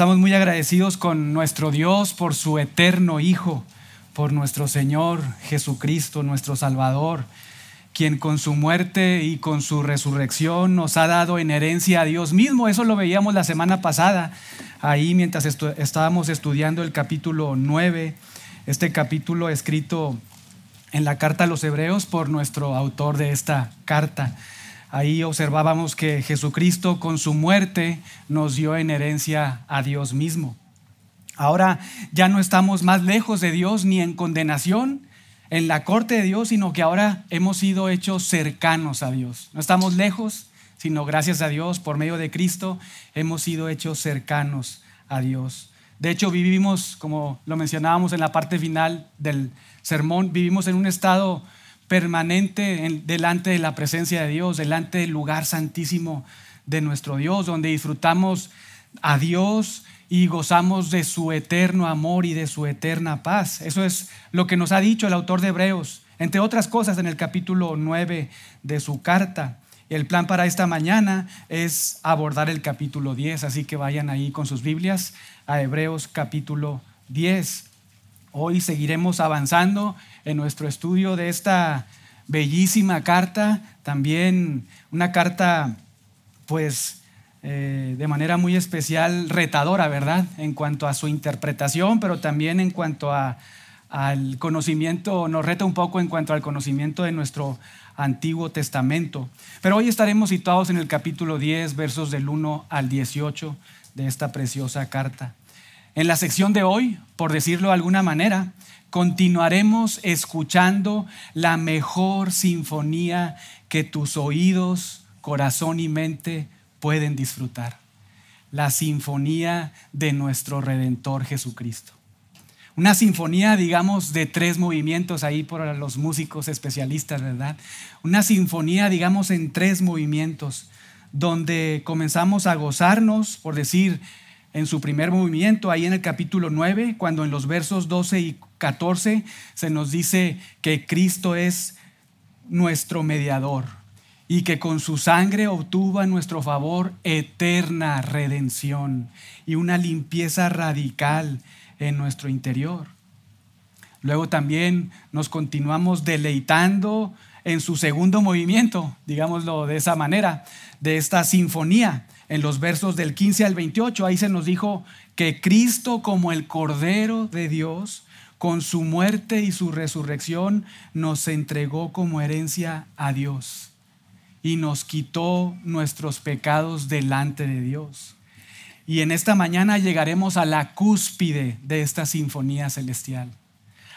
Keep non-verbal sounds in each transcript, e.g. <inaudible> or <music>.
Estamos muy agradecidos con nuestro Dios por su eterno Hijo, por nuestro Señor Jesucristo, nuestro Salvador, quien con su muerte y con su resurrección nos ha dado en herencia a Dios mismo. Eso lo veíamos la semana pasada, ahí mientras estábamos estudiando el capítulo 9, este capítulo escrito en la carta a los hebreos por nuestro autor de esta carta. Ahí observábamos que Jesucristo con su muerte nos dio en herencia a Dios mismo. Ahora ya no estamos más lejos de Dios ni en condenación en la corte de Dios, sino que ahora hemos sido hechos cercanos a Dios. No estamos lejos, sino gracias a Dios, por medio de Cristo, hemos sido hechos cercanos a Dios. De hecho, vivimos, como lo mencionábamos en la parte final del sermón, vivimos en un estado permanente delante de la presencia de Dios, delante del lugar santísimo de nuestro Dios, donde disfrutamos a Dios y gozamos de su eterno amor y de su eterna paz. Eso es lo que nos ha dicho el autor de Hebreos, entre otras cosas en el capítulo 9 de su carta. El plan para esta mañana es abordar el capítulo 10, así que vayan ahí con sus Biblias a Hebreos capítulo 10. Hoy seguiremos avanzando en nuestro estudio de esta bellísima carta, también una carta pues eh, de manera muy especial retadora, ¿verdad? En cuanto a su interpretación, pero también en cuanto al conocimiento, nos reta un poco en cuanto al conocimiento de nuestro Antiguo Testamento. Pero hoy estaremos situados en el capítulo 10, versos del 1 al 18 de esta preciosa carta. En la sección de hoy, por decirlo de alguna manera, continuaremos escuchando la mejor sinfonía que tus oídos, corazón y mente pueden disfrutar. La sinfonía de nuestro Redentor Jesucristo. Una sinfonía, digamos, de tres movimientos ahí por los músicos especialistas, ¿verdad? Una sinfonía, digamos, en tres movimientos, donde comenzamos a gozarnos, por decir, en su primer movimiento, ahí en el capítulo 9, cuando en los versos 12 y 14 se nos dice que Cristo es nuestro mediador y que con su sangre obtuvo a nuestro favor eterna redención y una limpieza radical en nuestro interior. Luego también nos continuamos deleitando en su segundo movimiento, digámoslo de esa manera, de esta sinfonía en los versos del 15 al 28, ahí se nos dijo que Cristo como el Cordero de Dios, con su muerte y su resurrección, nos entregó como herencia a Dios y nos quitó nuestros pecados delante de Dios. Y en esta mañana llegaremos a la cúspide de esta sinfonía celestial,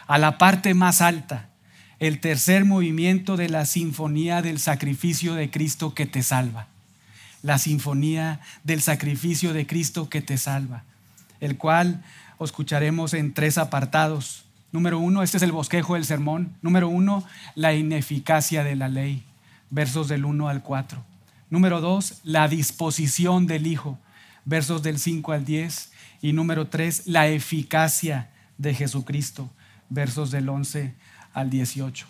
a la parte más alta, el tercer movimiento de la sinfonía del sacrificio de Cristo que te salva la sinfonía del sacrificio de Cristo que te salva, el cual escucharemos en tres apartados. Número uno, este es el bosquejo del sermón. Número uno, la ineficacia de la ley, versos del 1 al 4. Número dos, la disposición del Hijo, versos del 5 al 10. Y número tres, la eficacia de Jesucristo, versos del 11 al 18.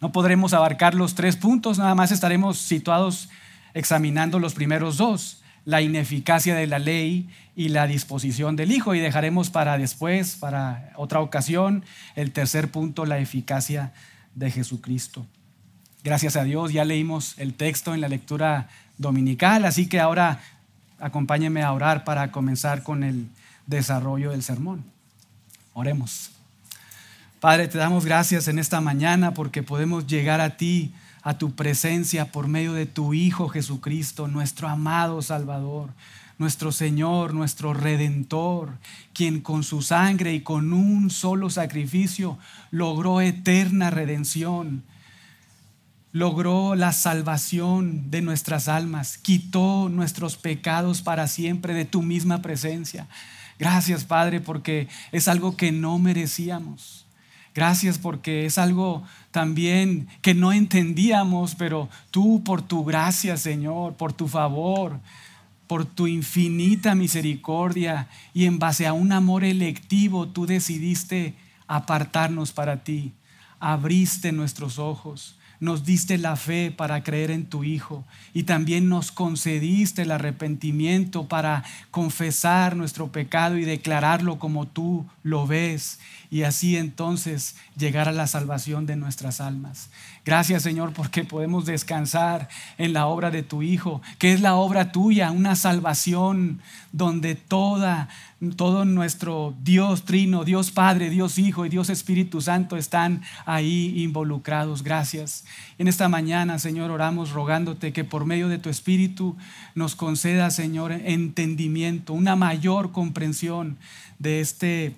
No podremos abarcar los tres puntos, nada más estaremos situados examinando los primeros dos, la ineficacia de la ley y la disposición del Hijo. Y dejaremos para después, para otra ocasión, el tercer punto, la eficacia de Jesucristo. Gracias a Dios, ya leímos el texto en la lectura dominical, así que ahora acompáñeme a orar para comenzar con el desarrollo del sermón. Oremos. Padre, te damos gracias en esta mañana porque podemos llegar a ti a tu presencia por medio de tu Hijo Jesucristo, nuestro amado Salvador, nuestro Señor, nuestro Redentor, quien con su sangre y con un solo sacrificio logró eterna redención, logró la salvación de nuestras almas, quitó nuestros pecados para siempre de tu misma presencia. Gracias Padre porque es algo que no merecíamos. Gracias porque es algo también que no entendíamos, pero tú por tu gracia, Señor, por tu favor, por tu infinita misericordia y en base a un amor electivo, tú decidiste apartarnos para ti. Abriste nuestros ojos, nos diste la fe para creer en tu Hijo y también nos concediste el arrepentimiento para confesar nuestro pecado y declararlo como tú lo ves y así entonces llegar a la salvación de nuestras almas. Gracias Señor porque podemos descansar en la obra de tu Hijo, que es la obra tuya, una salvación donde toda todo nuestro Dios Trino, Dios Padre, Dios Hijo y Dios Espíritu Santo están ahí involucrados. Gracias. En esta mañana, Señor, oramos rogándote que por medio de tu Espíritu nos conceda, Señor, entendimiento, una mayor comprensión de este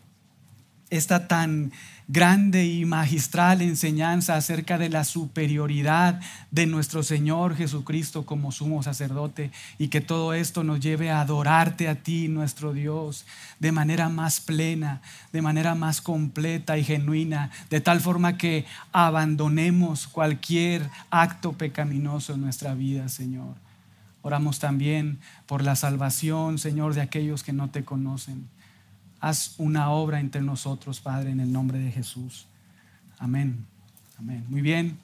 esta tan grande y magistral enseñanza acerca de la superioridad de nuestro Señor Jesucristo como sumo sacerdote y que todo esto nos lleve a adorarte a ti, nuestro Dios, de manera más plena, de manera más completa y genuina, de tal forma que abandonemos cualquier acto pecaminoso en nuestra vida, Señor. Oramos también por la salvación, Señor, de aquellos que no te conocen haz una obra entre nosotros, Padre, en el nombre de Jesús. Amén. Amén. Muy bien.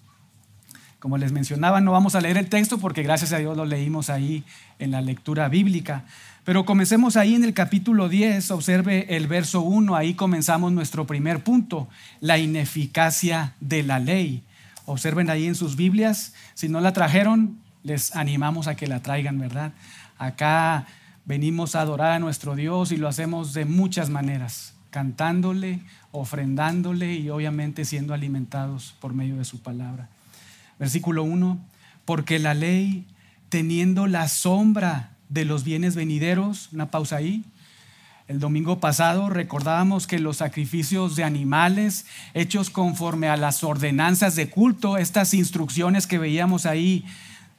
Como les mencionaba, no vamos a leer el texto porque gracias a Dios lo leímos ahí en la lectura bíblica. Pero comencemos ahí en el capítulo 10, observe el verso 1, ahí comenzamos nuestro primer punto, la ineficacia de la ley. Observen ahí en sus Biblias, si no la trajeron, les animamos a que la traigan, ¿verdad? Acá venimos a adorar a nuestro Dios y lo hacemos de muchas maneras, cantándole, ofrendándole y obviamente siendo alimentados por medio de su palabra. Versículo 1, porque la ley, teniendo la sombra de los bienes venideros, una pausa ahí, el domingo pasado recordábamos que los sacrificios de animales hechos conforme a las ordenanzas de culto, estas instrucciones que veíamos ahí,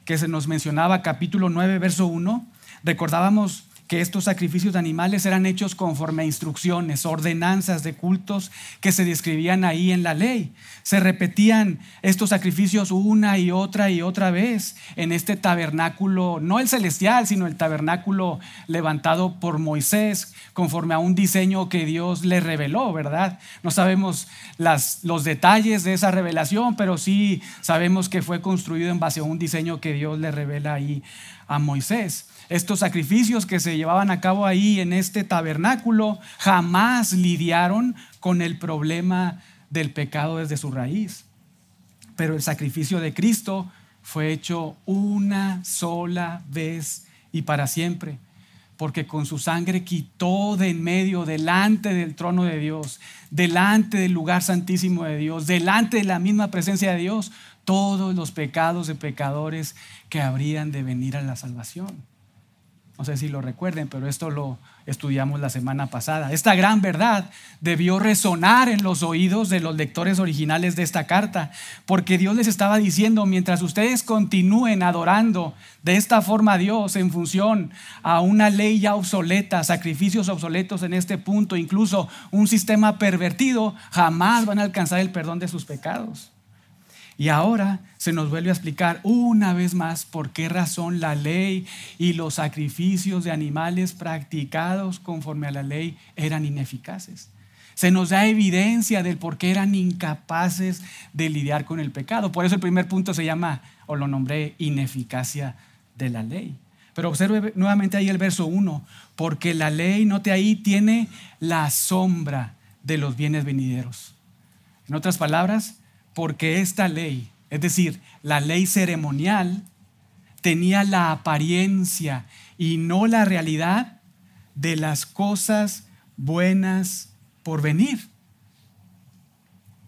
que se nos mencionaba capítulo 9, verso 1, Recordábamos que estos sacrificios de animales eran hechos conforme a instrucciones, ordenanzas de cultos que se describían ahí en la ley. Se repetían estos sacrificios una y otra y otra vez en este tabernáculo, no el celestial, sino el tabernáculo levantado por Moisés conforme a un diseño que Dios le reveló, ¿verdad? No sabemos los detalles de esa revelación, pero sí sabemos que fue construido en base a un diseño que Dios le revela ahí a Moisés. Estos sacrificios que se llevaban a cabo ahí en este tabernáculo jamás lidiaron con el problema del pecado desde su raíz. Pero el sacrificio de Cristo fue hecho una sola vez y para siempre, porque con su sangre quitó de en medio, delante del trono de Dios, delante del lugar santísimo de Dios, delante de la misma presencia de Dios, todos los pecados de pecadores que habrían de venir a la salvación. No sé si lo recuerden, pero esto lo estudiamos la semana pasada. Esta gran verdad debió resonar en los oídos de los lectores originales de esta carta, porque Dios les estaba diciendo, mientras ustedes continúen adorando de esta forma a Dios en función a una ley ya obsoleta, sacrificios obsoletos en este punto, incluso un sistema pervertido, jamás van a alcanzar el perdón de sus pecados. Y ahora se nos vuelve a explicar una vez más por qué razón la ley y los sacrificios de animales practicados conforme a la ley eran ineficaces. Se nos da evidencia del por qué eran incapaces de lidiar con el pecado. Por eso el primer punto se llama, o lo nombré, ineficacia de la ley. Pero observe nuevamente ahí el verso 1, porque la ley, note ahí, tiene la sombra de los bienes venideros. En otras palabras, porque esta ley, es decir, la ley ceremonial, tenía la apariencia y no la realidad de las cosas buenas por venir.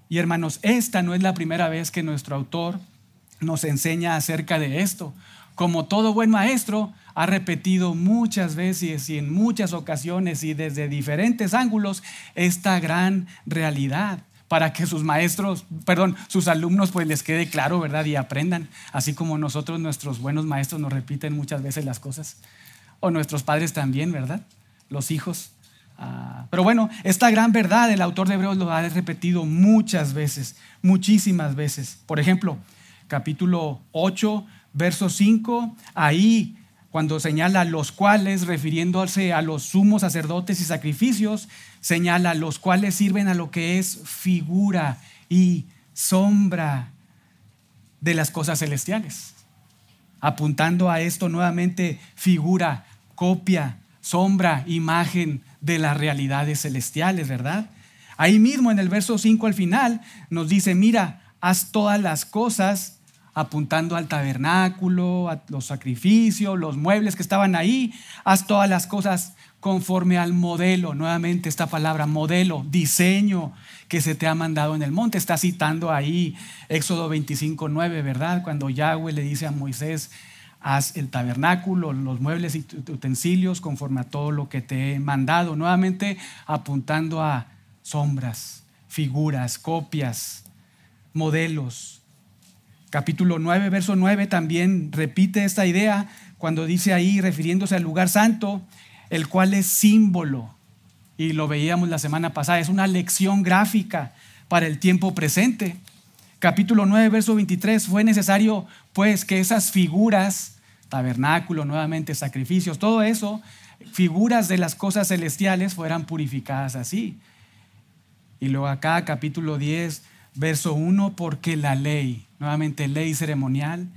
Y hermanos, esta no es la primera vez que nuestro autor nos enseña acerca de esto. Como todo buen maestro, ha repetido muchas veces y en muchas ocasiones y desde diferentes ángulos esta gran realidad para que sus maestros, perdón, sus alumnos pues les quede claro, ¿verdad? Y aprendan, así como nosotros, nuestros buenos maestros nos repiten muchas veces las cosas, o nuestros padres también, ¿verdad? Los hijos. Ah, pero bueno, esta gran verdad el autor de Hebreos lo ha repetido muchas veces, muchísimas veces. Por ejemplo, capítulo 8, verso 5, ahí cuando señala los cuales, refiriéndose a los sumos sacerdotes y sacrificios, señala los cuales sirven a lo que es figura y sombra de las cosas celestiales. Apuntando a esto nuevamente, figura, copia, sombra, imagen de las realidades celestiales, ¿verdad? Ahí mismo en el verso 5 al final nos dice, mira, haz todas las cosas apuntando al tabernáculo, a los sacrificios, los muebles que estaban ahí, haz todas las cosas conforme al modelo, nuevamente esta palabra, modelo, diseño que se te ha mandado en el monte. Está citando ahí Éxodo 25, 9, ¿verdad? Cuando Yahweh le dice a Moisés, haz el tabernáculo, los muebles y utensilios conforme a todo lo que te he mandado. Nuevamente apuntando a sombras, figuras, copias, modelos. Capítulo 9, verso 9 también repite esta idea cuando dice ahí, refiriéndose al lugar santo, el cual es símbolo, y lo veíamos la semana pasada, es una lección gráfica para el tiempo presente. Capítulo 9, verso 23, fue necesario pues que esas figuras, tabernáculo, nuevamente sacrificios, todo eso, figuras de las cosas celestiales fueran purificadas así. Y luego acá, capítulo 10, verso 1, porque la ley, nuevamente ley ceremonial,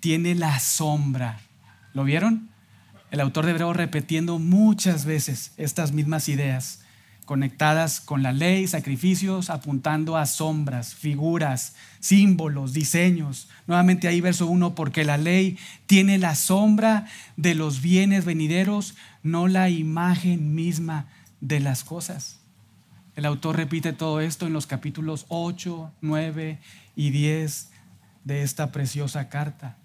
tiene la sombra. ¿Lo vieron? El autor de Hebreo repitiendo muchas veces estas mismas ideas, conectadas con la ley, sacrificios, apuntando a sombras, figuras, símbolos, diseños. Nuevamente ahí verso 1, porque la ley tiene la sombra de los bienes venideros, no la imagen misma de las cosas. El autor repite todo esto en los capítulos 8, 9 y 10 de esta preciosa carta,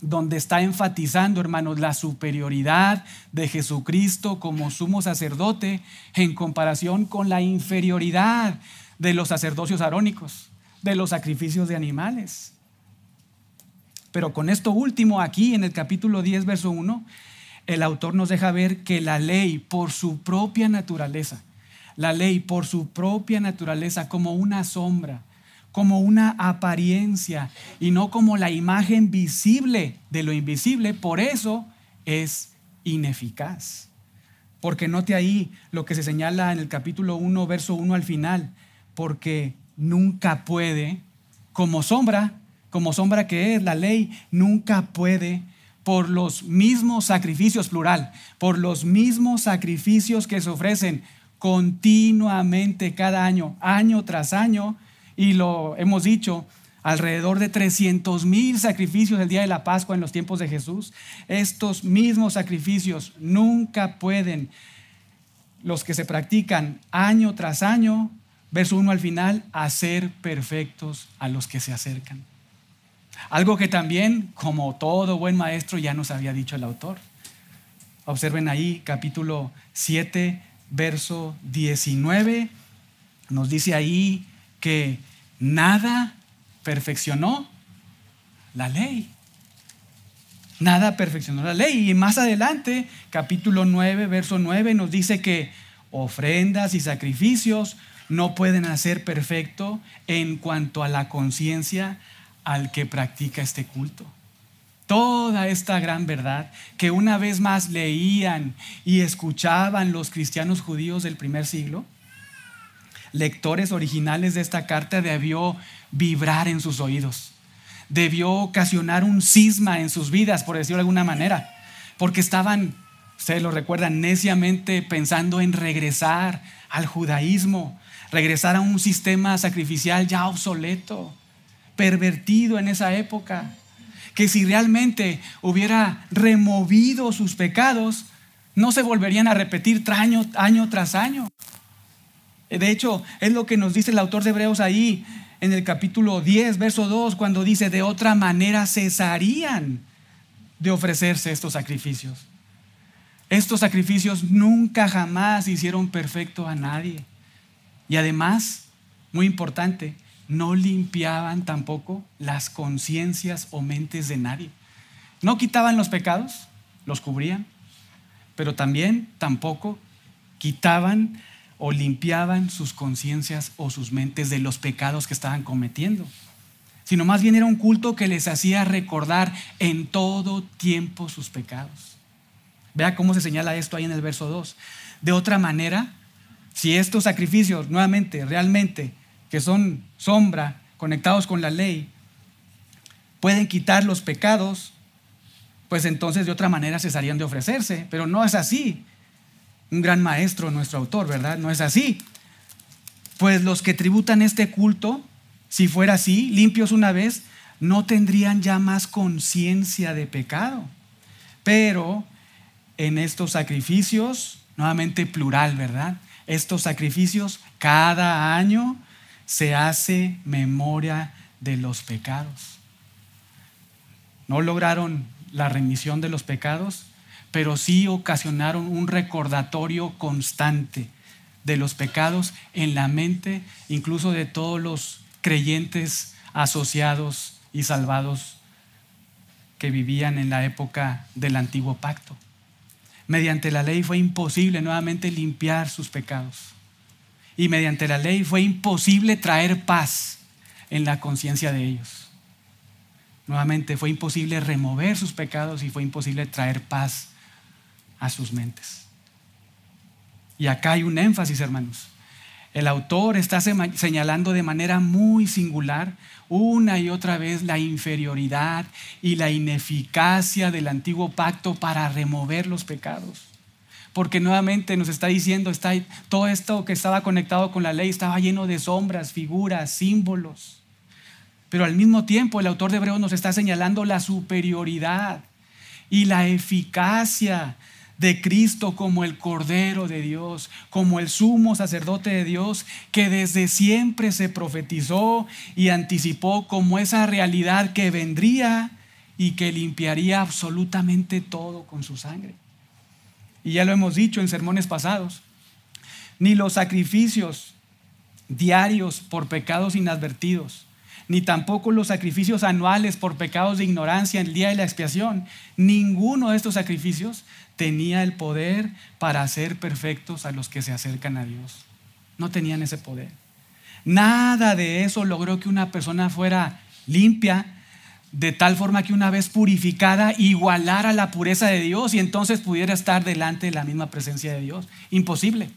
donde está enfatizando, hermanos, la superioridad de Jesucristo como sumo sacerdote en comparación con la inferioridad de los sacerdocios arónicos, de los sacrificios de animales. Pero con esto último, aquí en el capítulo 10, verso 1, el autor nos deja ver que la ley, por su propia naturaleza, la ley por su propia naturaleza como una sombra, como una apariencia y no como la imagen visible de lo invisible. Por eso es ineficaz. Porque note ahí lo que se señala en el capítulo 1, verso 1 al final, porque nunca puede, como sombra, como sombra que es la ley, nunca puede por los mismos sacrificios, plural, por los mismos sacrificios que se ofrecen continuamente cada año, año tras año, y lo hemos dicho, alrededor de 300 mil sacrificios el día de la Pascua en los tiempos de Jesús. Estos mismos sacrificios nunca pueden, los que se practican año tras año, verso 1 al final, hacer perfectos a los que se acercan. Algo que también, como todo buen maestro, ya nos había dicho el autor. Observen ahí capítulo 7, verso 19, nos dice ahí que nada perfeccionó la ley. Nada perfeccionó la ley. Y más adelante, capítulo 9, verso 9, nos dice que ofrendas y sacrificios no pueden hacer perfecto en cuanto a la conciencia al que practica este culto toda esta gran verdad que una vez más leían y escuchaban los cristianos judíos del primer siglo, lectores originales de esta carta debió vibrar en sus oídos, debió ocasionar un cisma en sus vidas, por decirlo de alguna manera, porque estaban, ustedes lo recuerdan, neciamente pensando en regresar al judaísmo, regresar a un sistema sacrificial ya obsoleto, pervertido en esa época que si realmente hubiera removido sus pecados, no se volverían a repetir año, tras año. De hecho, es lo que nos dice el autor de Hebreos ahí en el capítulo 10, verso 2, cuando dice, de otra manera cesarían de ofrecerse estos sacrificios. Estos sacrificios nunca jamás hicieron perfecto a nadie. Y además, muy importante, no limpiaban tampoco las conciencias o mentes de nadie. No quitaban los pecados, los cubrían, pero también tampoco quitaban o limpiaban sus conciencias o sus mentes de los pecados que estaban cometiendo, sino más bien era un culto que les hacía recordar en todo tiempo sus pecados. Vea cómo se señala esto ahí en el verso 2. De otra manera, si estos sacrificios nuevamente realmente que son sombra, conectados con la ley, pueden quitar los pecados, pues entonces de otra manera cesarían de ofrecerse. Pero no es así. Un gran maestro, nuestro autor, ¿verdad? No es así. Pues los que tributan este culto, si fuera así, limpios una vez, no tendrían ya más conciencia de pecado. Pero en estos sacrificios, nuevamente plural, ¿verdad? Estos sacrificios cada año se hace memoria de los pecados. No lograron la remisión de los pecados, pero sí ocasionaron un recordatorio constante de los pecados en la mente, incluso de todos los creyentes asociados y salvados que vivían en la época del antiguo pacto. Mediante la ley fue imposible nuevamente limpiar sus pecados. Y mediante la ley fue imposible traer paz en la conciencia de ellos. Nuevamente fue imposible remover sus pecados y fue imposible traer paz a sus mentes. Y acá hay un énfasis, hermanos. El autor está señalando de manera muy singular una y otra vez la inferioridad y la ineficacia del antiguo pacto para remover los pecados. Porque nuevamente nos está diciendo, está, todo esto que estaba conectado con la ley estaba lleno de sombras, figuras, símbolos. Pero al mismo tiempo el autor de Hebreos nos está señalando la superioridad y la eficacia de Cristo como el Cordero de Dios, como el sumo sacerdote de Dios, que desde siempre se profetizó y anticipó como esa realidad que vendría y que limpiaría absolutamente todo con su sangre. Y ya lo hemos dicho en sermones pasados, ni los sacrificios diarios por pecados inadvertidos, ni tampoco los sacrificios anuales por pecados de ignorancia en el día de la expiación. Ninguno de estos sacrificios tenía el poder para hacer perfectos a los que se acercan a Dios. No tenían ese poder. Nada de eso logró que una persona fuera limpia, de tal forma que una vez purificada igualara la pureza de Dios y entonces pudiera estar delante de la misma presencia de Dios. Imposible.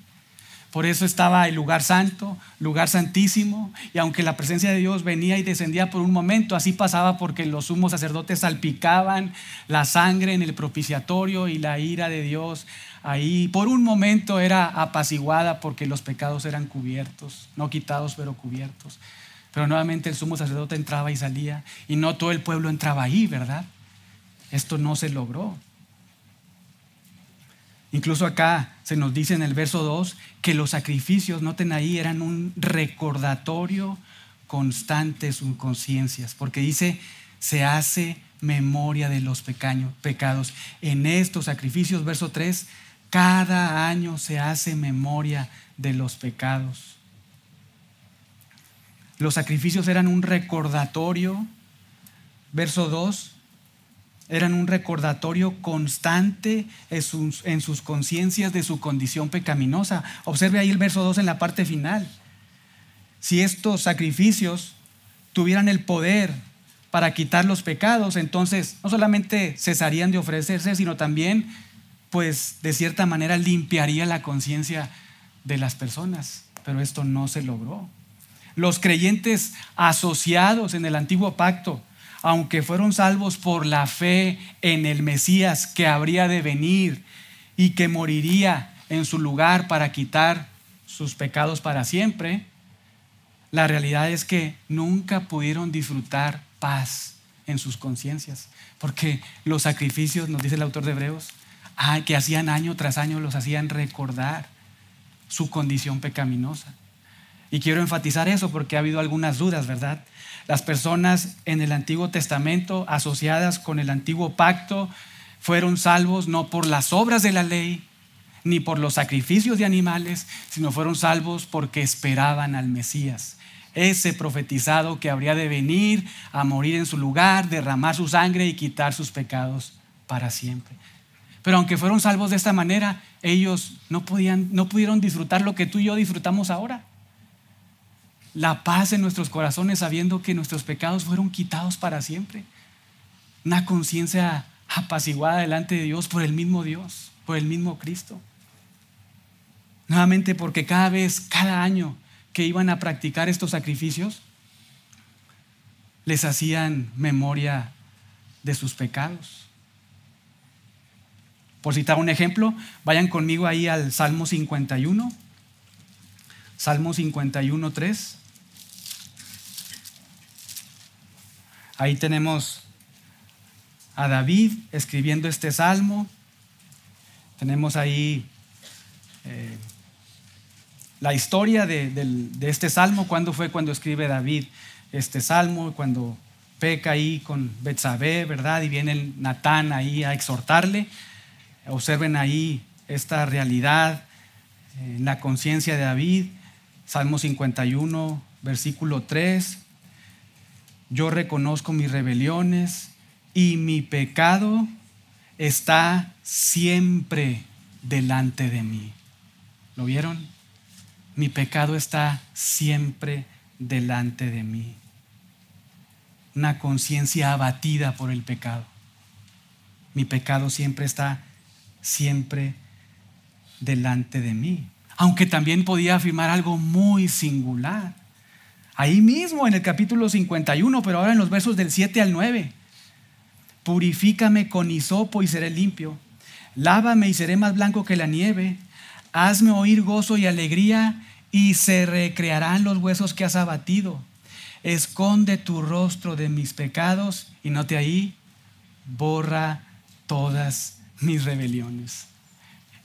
Por eso estaba el lugar santo, lugar santísimo, y aunque la presencia de Dios venía y descendía por un momento, así pasaba porque los sumos sacerdotes salpicaban la sangre en el propiciatorio y la ira de Dios ahí por un momento era apaciguada porque los pecados eran cubiertos, no quitados pero cubiertos. Pero nuevamente el sumo sacerdote entraba y salía y no todo el pueblo entraba ahí, ¿verdad? Esto no se logró. Incluso acá se nos dice en el verso 2 que los sacrificios, noten ahí, eran un recordatorio constante sus conciencias, porque dice, se hace memoria de los pecados. En estos sacrificios, verso 3, cada año se hace memoria de los pecados. Los sacrificios eran un recordatorio, verso 2, eran un recordatorio constante en sus, conciencias de su condición pecaminosa. Observe ahí el verso 2 en la parte final. Si estos sacrificios tuvieran el poder para quitar los pecados, entonces no solamente cesarían de ofrecerse, sino también, pues, de cierta manera limpiaría la conciencia de las personas. Pero esto no se logró. Los creyentes asociados en el antiguo pacto, aunque fueron salvos por la fe en el Mesías que habría de venir y que moriría en su lugar para quitar sus pecados para siempre, la realidad es que nunca pudieron disfrutar paz en sus conciencias, porque los sacrificios, nos dice el autor de Hebreos, que hacían año tras año, los hacían recordar su condición pecaminosa. Y quiero enfatizar eso porque ha habido algunas dudas, ¿verdad? Las personas en el Antiguo Testamento asociadas con el Antiguo Pacto fueron salvos no por las obras de la ley, ni por los sacrificios de animales, sino fueron salvos porque esperaban al Mesías, ese profetizado que habría de venir a morir en su lugar, derramar su sangre y quitar sus pecados para siempre. Pero aunque fueron salvos de esta manera, ellos no, podían, no pudieron disfrutar lo que tú y yo disfrutamos ahora la paz en nuestros corazones sabiendo que nuestros pecados fueron quitados para siempre. Una conciencia apaciguada delante de Dios por el mismo Dios, por el mismo Cristo. Nuevamente porque cada vez, cada año que iban a practicar estos sacrificios, les hacían memoria de sus pecados. Por citar un ejemplo, vayan conmigo ahí al Salmo 51. Salmo 51, 3. Ahí tenemos a David escribiendo este salmo. Tenemos ahí eh, la historia de, este salmo, cuándo fue cuando escribe David este salmo, cuando peca ahí con Betsabé, ¿verdad? Y viene Natán ahí a exhortarle. Observen ahí esta realidad en la conciencia de David. Salmo 51, versículo 3. Yo reconozco mis rebeliones y mi pecado está siempre delante de mí. ¿Lo vieron? Mi pecado está siempre delante de mí. Una conciencia abatida por el pecado. Mi pecado siempre está siempre delante de mí. Aunque también podía afirmar algo muy singular. Ahí mismo en el capítulo 51, pero ahora en los versos del 7 al 9. Purifícame con hisopo y seré limpio. Lávame y seré más blanco que la nieve. Hazme oír gozo y alegría y se recrearán los huesos que has abatido. Esconde tu rostro de mis pecados y note ahí, borra todas mis rebeliones.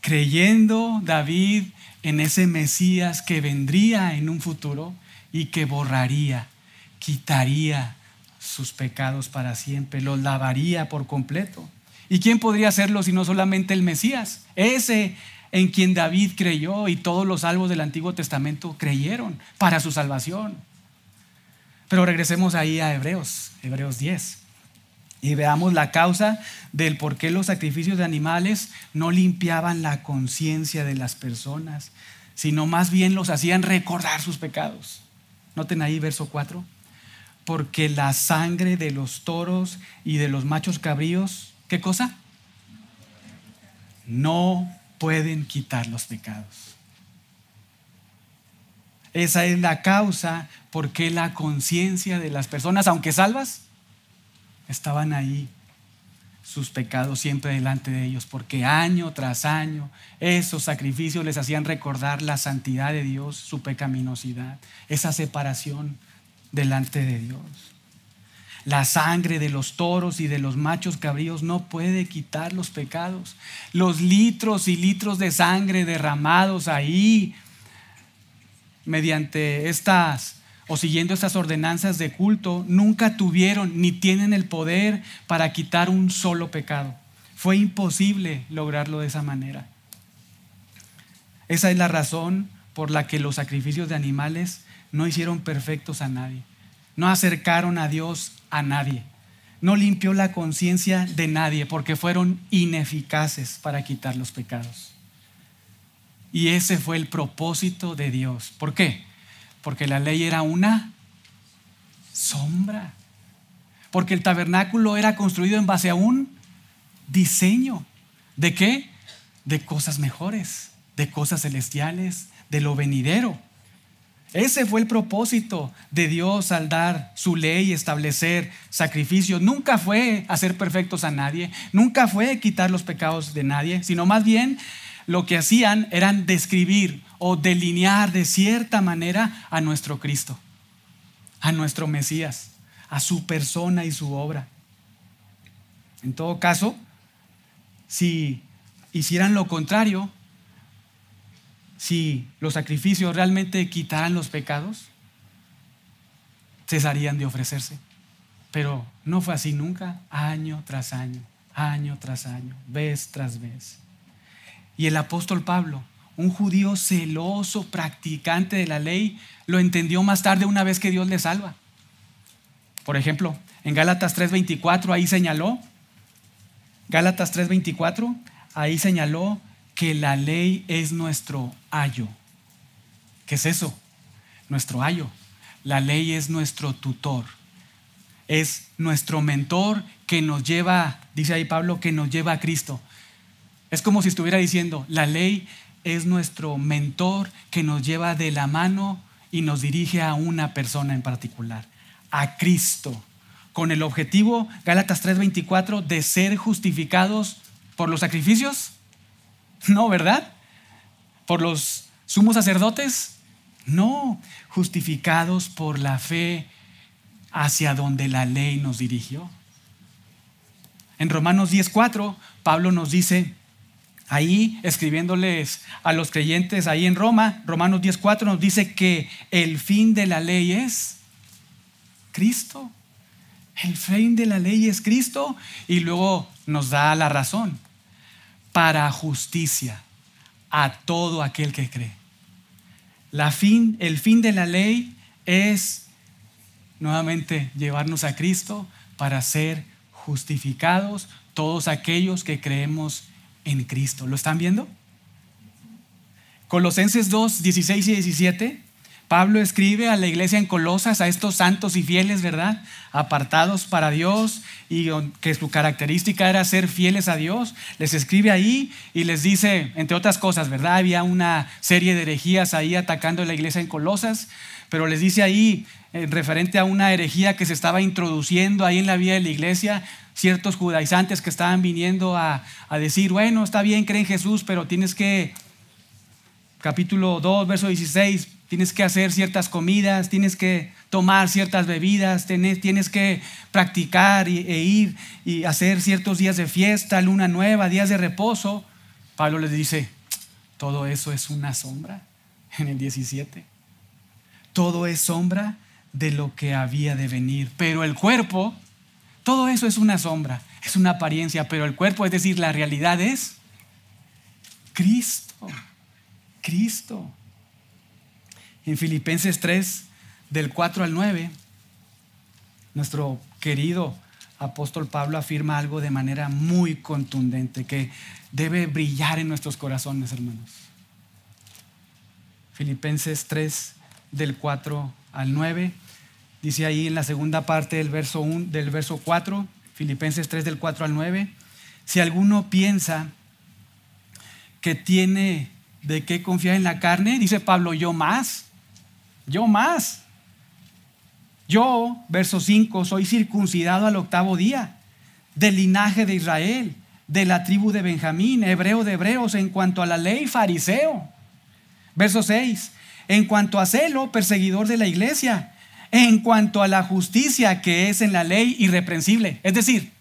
Creyendo David en ese Mesías que vendría en un futuro, y que borraría, quitaría sus pecados para siempre, los lavaría por completo. ¿Y quién podría hacerlo si no solamente el Mesías? Ese en quien David creyó y todos los salvos del Antiguo Testamento creyeron para su salvación. Pero regresemos ahí a Hebreos, Hebreos 10, y veamos la causa del por qué los sacrificios de animales no limpiaban la conciencia de las personas, sino más bien los hacían recordar sus pecados. Noten ahí verso 4. Porque la sangre de los toros y de los machos cabríos, ¿qué cosa? No pueden quitar los pecados. Esa es la causa por qué la conciencia de las personas, aunque salvas, estaban ahí, sus pecados siempre delante de ellos, porque año tras año esos sacrificios les hacían recordar la santidad de Dios, su pecaminosidad, esa separación delante de Dios. La sangre de los toros y de los machos cabríos no puede quitar los pecados. Los litros y litros de sangre derramados ahí mediante estas o siguiendo estas ordenanzas de culto nunca tuvieron ni tienen el poder para quitar un solo pecado. Fue imposible lograrlo de esa manera. Esa es la razón por la que los sacrificios de animales no hicieron perfectos a nadie. No acercaron a Dios a nadie. No limpió la conciencia de nadie porque fueron ineficaces para quitar los pecados. Y ese fue el propósito de Dios. ¿Por qué? Porque la ley era una sombra. Porque el tabernáculo era construido en base a un diseño. ¿De qué? De cosas mejores de cosas celestiales, de lo venidero. Ese fue el propósito de Dios al dar su ley establecer sacrificios. Nunca fue hacer perfectos a nadie, nunca fue quitar los pecados de nadie, sino más bien lo que hacían eran describir o delinear de cierta manera a nuestro Cristo, a nuestro Mesías, a su persona y su obra. En todo caso, si hicieran lo contrario, si los sacrificios realmente quitaran los pecados, cesarían de ofrecerse. Pero no fue así nunca, año tras año, año tras año, vez tras vez. Y el apóstol Pablo, un judío celoso, practicante de la ley, lo entendió más tarde una vez que Dios le salva. Por ejemplo, en Gálatas 3:24 ahí señaló, Gálatas 3:24, ahí señaló que la ley es nuestro ayo. ¿Qué es eso? Nuestro ayo. La ley es nuestro tutor. Es nuestro mentor que nos lleva, dice ahí Pablo, que nos lleva a Cristo. Es como si estuviera diciendo, la ley es nuestro mentor que nos lleva de la mano y nos dirige a una persona en particular, a Cristo con el objetivo, Gálatas 3:24, de ser justificados por los sacrificios? No, ¿verdad? ¿Por los sumos sacerdotes? No, justificados por la fe hacia donde la ley nos dirigió. En Romanos 10:4, Pablo nos dice, ahí escribiéndoles a los creyentes ahí en Roma, Romanos 10:4 nos dice que el fin de la ley es Cristo. El fin de la ley es Cristo y luego nos da la razón para justicia a todo aquel que cree. La fin, el fin de la ley es nuevamente llevarnos a Cristo para ser justificados todos aquellos que creemos en Cristo. ¿Lo están viendo? Colosenses 2, 16 y 17 Pablo escribe a la iglesia en Colosas, a estos santos y fieles, ¿verdad? Apartados para Dios y que su característica era ser fieles a Dios. Les escribe ahí y les dice, entre otras cosas, ¿verdad? Había una serie de herejías ahí atacando a la iglesia en Colosas, pero les dice ahí, en referente a una herejía que se estaba introduciendo ahí en la vida de la iglesia, ciertos judaizantes que estaban viniendo a, a decir, bueno, está bien, creen en Jesús, pero tienes que, capítulo 2, verso 16, tienes que hacer ciertas comidas, tienes que tomar ciertas bebidas, tienes, que practicar e ir y hacer ciertos días de fiesta, luna nueva, días de reposo. Pablo les dice, todo eso es una sombra en el 17. Todo es sombra de lo que había de venir. Pero el cuerpo, todo eso es una sombra, es una apariencia, pero el cuerpo, es decir, la realidad es Cristo. Cristo. En Filipenses 3, del 4 al 9, nuestro querido apóstol Pablo afirma algo de manera muy contundente que debe brillar en nuestros corazones, hermanos. Filipenses 3, del 4 al 9, dice ahí en la segunda parte del verso, 1, del verso 4, Filipenses 3, del 4 al 9, si alguno piensa que tiene de qué confiar en la carne, dice Pablo, yo más yo más. Yo, verso 5, soy circuncidado al octavo día, del linaje de Israel, de la tribu de Benjamín, hebreo de hebreos, en cuanto a la ley, fariseo. Verso 6, en cuanto a celo, perseguidor de la iglesia, en cuanto a la justicia que es en la ley irreprensible. Es decir,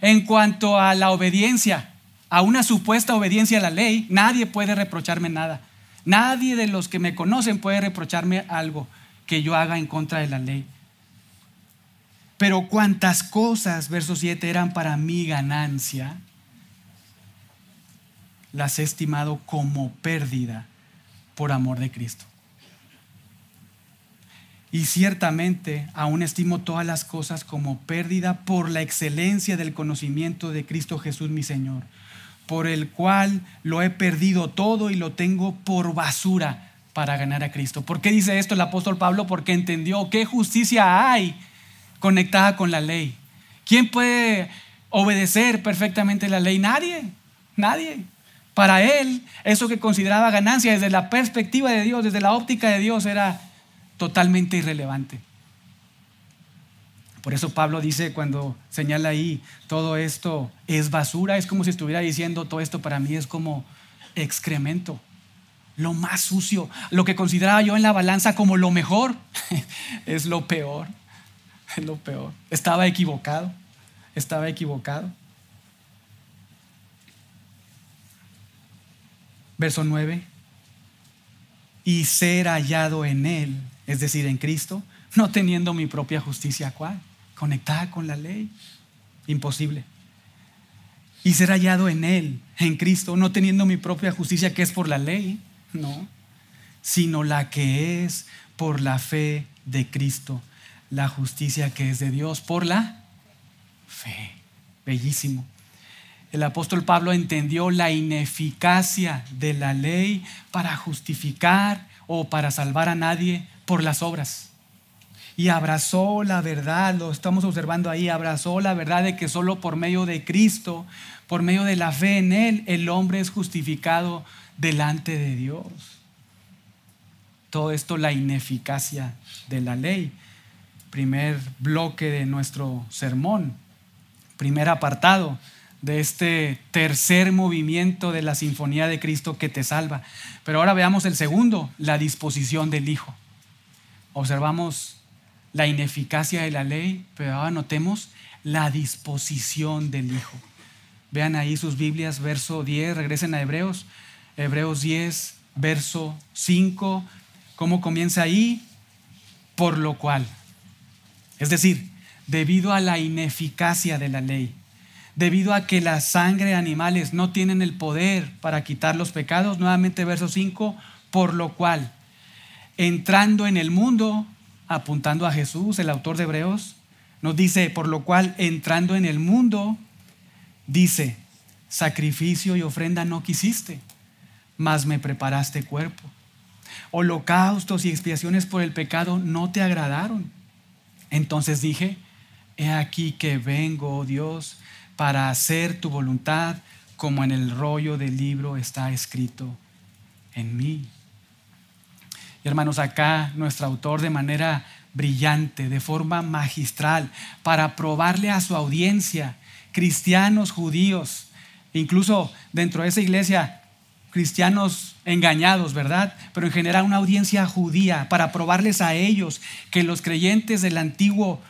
en cuanto a la obediencia, a una supuesta obediencia a la ley, nadie puede reprocharme nada. Nadie de los que me conocen puede reprocharme algo que yo haga en contra de la ley. Pero cuantas cosas, verso 7, eran para mi ganancia, las he estimado como pérdida por amor de Cristo. Y ciertamente aún estimo todas las cosas como pérdida por la excelencia del conocimiento de Cristo Jesús mi Señor por el cual lo he perdido todo y lo tengo por basura para ganar a Cristo. ¿Por qué dice esto el apóstol Pablo? Porque entendió qué justicia hay conectada con la ley. ¿Quién puede obedecer perfectamente la ley? Nadie, nadie. Para él, eso que consideraba ganancia desde la perspectiva de Dios, desde la óptica de Dios, era totalmente irrelevante. Por eso Pablo dice cuando señala ahí, todo esto es basura, es como si estuviera diciendo, todo esto para mí es como excremento, lo más sucio, lo que consideraba yo en la balanza como lo mejor, <laughs> es lo peor, <laughs> es lo peor. Estaba equivocado, estaba equivocado. Verso 9, y ser hallado en Él, es decir, en Cristo, no teniendo mi propia justicia, ¿cuál? conectada con la ley. Imposible. Y ser hallado en Él, en Cristo, no teniendo mi propia justicia que es por la ley, no, sino la que es por la fe de Cristo, la justicia que es de Dios por la fe. Bellísimo. El apóstol Pablo entendió la ineficacia de la ley para justificar o para salvar a nadie por las obras y abrazó la verdad, lo estamos observando ahí, abrazó la verdad de que solo por medio de Cristo, por medio de la fe en Él, el hombre es justificado delante de Dios. Todo esto la ineficacia de la ley. primer bloque de nuestro sermón, primer apartado de este tercer movimiento de la Sinfonía de Cristo que te salva. Pero ahora veamos el segundo, la disposición del Hijo. Observamos la ineficacia de la ley, pero ahora notemos la disposición del Hijo. Vean ahí sus Biblias, verso 10, regresen a Hebreos, Hebreos 10, verso 5, ¿cómo comienza ahí? Por lo cual. Es decir, debido a la ineficacia de la ley, debido a que la sangre de animales no tienen el poder para quitar los pecados, nuevamente verso 5, por lo cual, entrando en el mundo, apuntando a Jesús, el autor de Hebreos, nos dice, por lo cual, entrando en el mundo, dice, sacrificio y ofrenda no quisiste, mas me preparaste cuerpo. Holocaustos y expiaciones por el pecado no te agradaron. Entonces dije, he aquí que vengo, oh Dios, para hacer tu voluntad, como en el rollo del libro está escrito en mí. Y hermanos, acá nuestro autor de manera brillante, de forma magistral, para probarle a su audiencia, cristianos judíos, incluso dentro de esa iglesia, cristianos engañados, ¿verdad? Pero en general una audiencia judía, para probarles a ellos que los creyentes del antiguo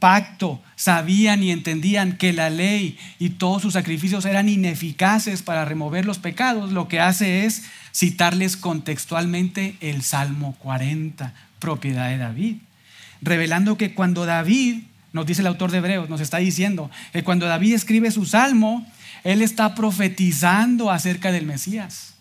pacto sabían y entendían que la ley y todos sus sacrificios eran ineficaces para remover los pecados, lo que hace es citarles contextualmente el Salmo 40, propiedad de David, revelando que cuando David, nos dice el autor de Hebreos, nos está diciendo que cuando David escribe su Salmo, él está profetizando acerca del Mesías,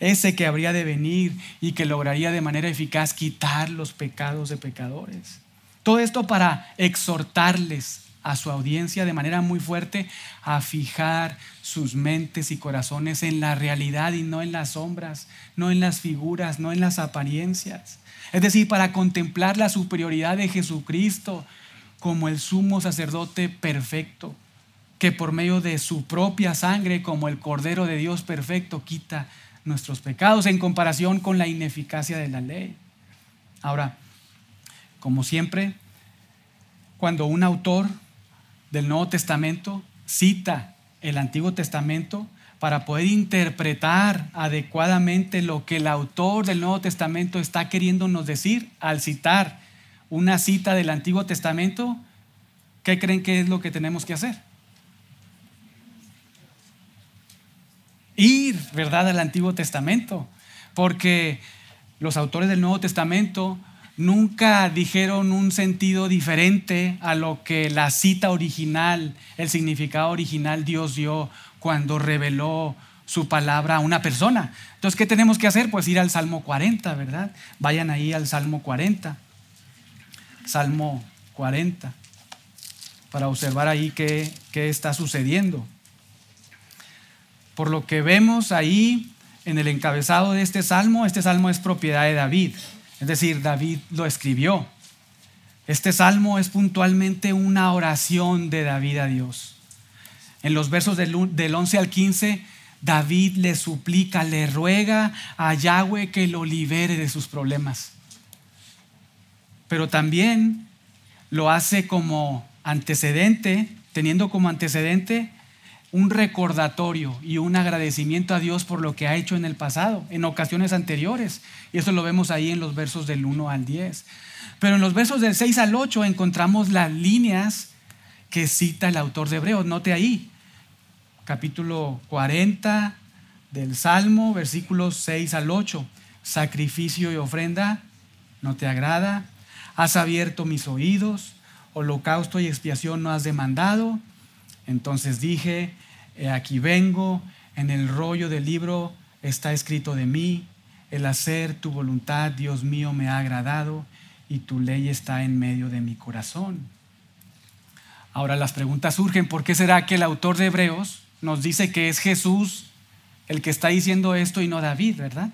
ese que habría de venir y que lograría de manera eficaz quitar los pecados de pecadores. Todo esto para exhortarles a su audiencia de manera muy fuerte a fijar sus mentes y corazones en la realidad y no en las sombras, no en las figuras, no en las apariencias. Es decir, para contemplar la superioridad de Jesucristo como el sumo sacerdote perfecto, que por medio de su propia sangre, como el Cordero de Dios perfecto, quita nuestros pecados en comparación con la ineficacia de la ley. Ahora, como siempre, cuando un autor del Nuevo Testamento cita el Antiguo Testamento para poder interpretar adecuadamente lo que el autor del Nuevo Testamento está queriéndonos decir al citar una cita del Antiguo Testamento, ¿qué creen que es lo que tenemos que hacer? Ir, ¿verdad?, al Antiguo Testamento, porque los autores del Nuevo Testamento nunca dijeron un sentido diferente a lo que la cita original, el significado original Dios dio cuando reveló su palabra a una persona. Entonces, ¿qué tenemos que hacer? Pues ir al Salmo 40, ¿verdad? Vayan ahí al Salmo 40. Salmo 40, para observar ahí qué, qué está sucediendo. Por lo que vemos ahí en el encabezado de este salmo, este salmo es propiedad de David. Es decir, David lo escribió. Este salmo es puntualmente una oración de David a Dios. En los versos del, 11 al 15, David le suplica, le ruega a Yahweh que lo libere de sus problemas. Pero también lo hace como antecedente, teniendo como antecedente un recordatorio y un agradecimiento a Dios por lo que ha hecho en el pasado, en ocasiones anteriores. Y eso lo vemos ahí en los versos del 1 al 10. Pero en los versos del 6 al 8 encontramos las líneas que cita el autor de Hebreos. Note ahí, capítulo 40 del Salmo, versículos 6 al 8. Sacrificio y ofrenda no te agrada. Has abierto mis oídos. Holocausto y expiación no has demandado entonces dije, aquí vengo, en el rollo del libro está escrito de mí, el hacer tu voluntad, Dios mío, me ha agradado y tu ley está en medio de mi corazón. Ahora las preguntas surgen, ¿por qué será que el autor de Hebreos nos dice que es Jesús el que está diciendo esto y no David, verdad?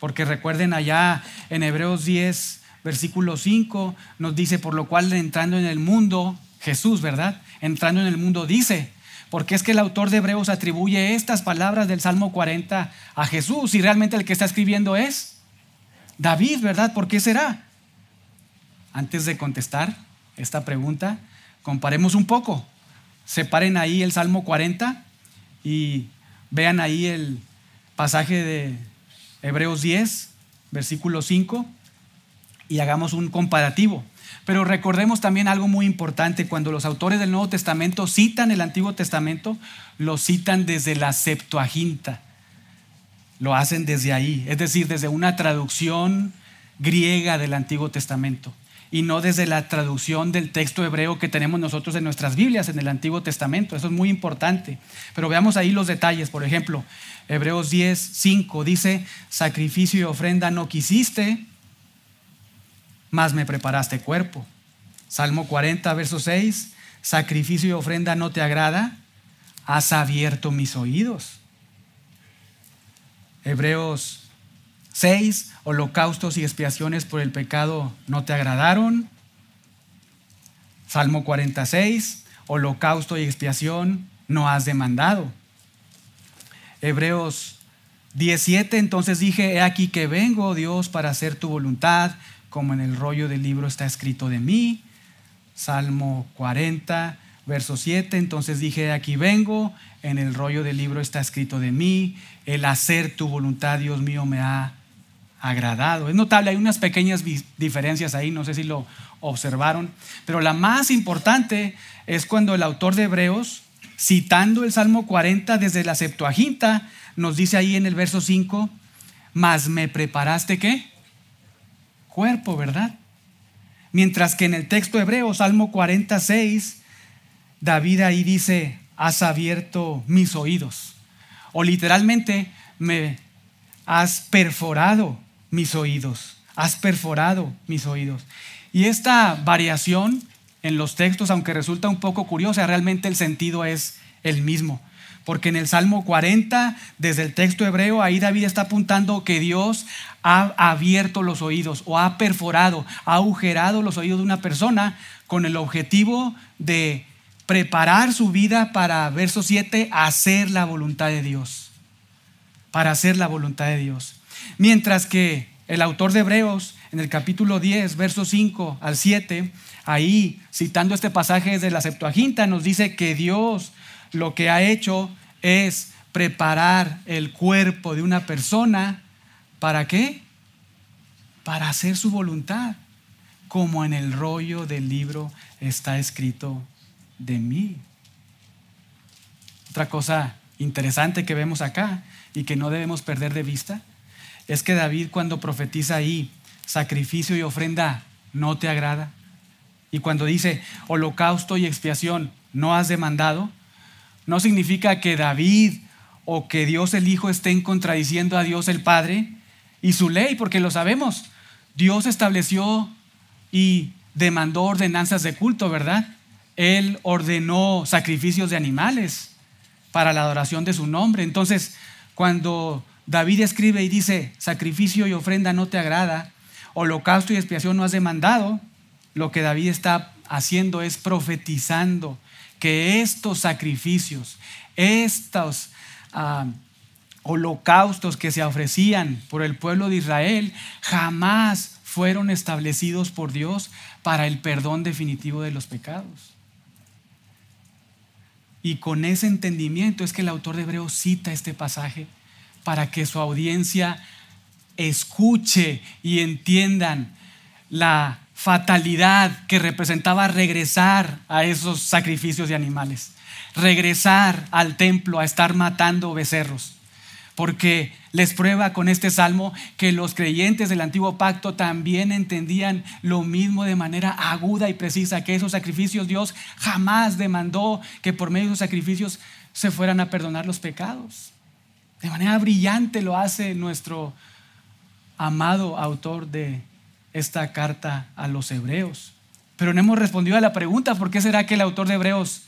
Porque recuerden allá en Hebreos 10, versículo 5, nos dice, por lo cual entrando en el mundo, Jesús, ¿verdad? Entrando en el mundo dice, porque es que el autor de Hebreos atribuye estas palabras del Salmo 40 a Jesús y realmente el que está escribiendo es David, ¿verdad? ¿Por qué será? antes de contestar esta pregunta, comparemos un poco. Separen ahí el Salmo 40 y vean ahí el pasaje de Hebreos 10, versículo 5, y hagamos un comparativo. Pero recordemos también algo muy importante, cuando los autores del Nuevo Testamento citan el Antiguo Testamento, lo citan desde la Septuaginta. Lo hacen desde ahí, es decir, desde una traducción griega del Antiguo Testamento y no desde la traducción del texto hebreo que tenemos nosotros en nuestras Biblias en el Antiguo Testamento. Eso es muy importante. Pero veamos ahí los detalles. Por ejemplo, Hebreos 10, 5 dice, sacrificio y ofrenda no quisiste, más me preparaste cuerpo. Salmo 40, verso 6, sacrificio y ofrenda no te agrada, has abierto mis oídos. Hebreos 6, holocaustos y expiaciones por el pecado no te agradaron. Salmo 46, holocausto y expiación no has demandado. Hebreos 17, entonces dije, he aquí que vengo, Dios, para hacer tu voluntad como en el rollo del libro está escrito de mí. Salmo 40, verso 7. Entonces dije, aquí vengo, en el rollo del libro está escrito de mí. El hacer tu voluntad, Dios mío, me ha agradado. Es notable, hay unas pequeñas diferencias ahí, no sé si lo observaron, pero la más importante es cuando el autor de Hebreos, citando el Salmo 40 desde la Septuaginta, nos dice ahí en el verso 5, mas me preparaste qué? Cuerpo, ¿verdad? Mientras que en el texto hebreo, Salmo 46, David ahí dice, has abierto mis oídos. O literalmente, me has perforado mis oídos. Has perforado mis oídos. Y esta variación en los textos, aunque resulta un poco curiosa, realmente el sentido es el mismo. Porque en el Salmo 40, desde el texto hebreo, ahí David está apuntando que Dios ha abierto los oídos o ha perforado, ha agujerado los oídos de una persona con el objetivo de preparar su vida para, verso 7, hacer la voluntad de Dios. Para hacer la voluntad de Dios. Mientras que el autor de Hebreos, en el capítulo 10, verso 5 al 7, ahí citando este pasaje de la Septuaginta, nos dice que Dios lo que ha hecho es preparar el cuerpo de una persona. ¿Para qué? Para hacer su voluntad, como en el rollo del libro está escrito de mí. Otra cosa interesante que vemos acá y que no debemos perder de vista es que David cuando profetiza ahí, sacrificio y ofrenda no te agrada, y cuando dice holocausto y expiación no has demandado, no significa que David o que Dios el Hijo estén contradiciendo a Dios el Padre y su ley, porque lo sabemos. Dios estableció y demandó ordenanzas de culto, ¿verdad? Él ordenó sacrificios de animales para la adoración de su nombre. Entonces, cuando David escribe y dice, sacrificio y ofrenda no te agrada, holocausto y expiación no has demandado, lo que David está haciendo es profetizando que estos sacrificios, estos ah, holocaustos que se ofrecían por el pueblo de Israel, jamás fueron establecidos por Dios para el perdón definitivo de los pecados. Y con ese entendimiento es que el autor de Hebreos cita este pasaje para que su audiencia escuche y entiendan la fatalidad que representaba regresar a esos sacrificios de animales, regresar al templo a estar matando becerros, porque les prueba con este salmo que los creyentes del antiguo pacto también entendían lo mismo de manera aguda y precisa, que esos sacrificios Dios jamás demandó que por medio de esos sacrificios se fueran a perdonar los pecados. De manera brillante lo hace nuestro amado autor de esta carta a los hebreos. Pero no hemos respondido a la pregunta, ¿por qué será que el autor de Hebreos,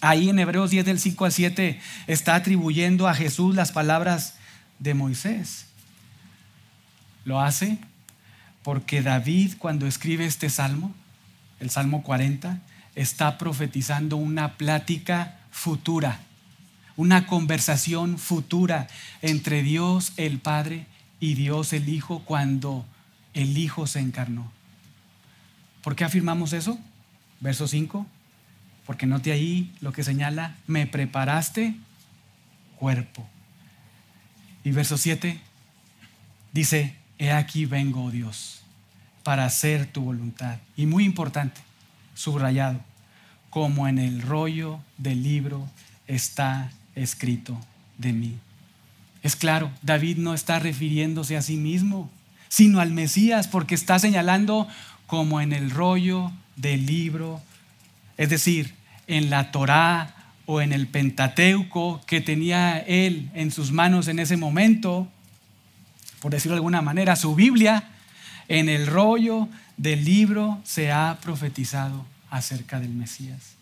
ahí en Hebreos 10 del 5 al 7, está atribuyendo a Jesús las palabras de Moisés? Lo hace porque David cuando escribe este salmo, el Salmo 40, está profetizando una plática futura, una conversación futura entre Dios el Padre y Dios el Hijo cuando el Hijo se encarnó. ¿Por qué afirmamos eso? Verso 5. Porque note ahí lo que señala, me preparaste cuerpo. Y verso 7 dice, he aquí vengo, oh Dios, para hacer tu voluntad. Y muy importante, subrayado, como en el rollo del libro está escrito de mí. Es claro, David no está refiriéndose a sí mismo, sino al Mesías, porque está señalando como en el rollo del libro, es decir, en la Torá o en el Pentateuco que tenía él en sus manos en ese momento, por decirlo de alguna manera, su Biblia, en el rollo del libro se ha profetizado acerca del Mesías.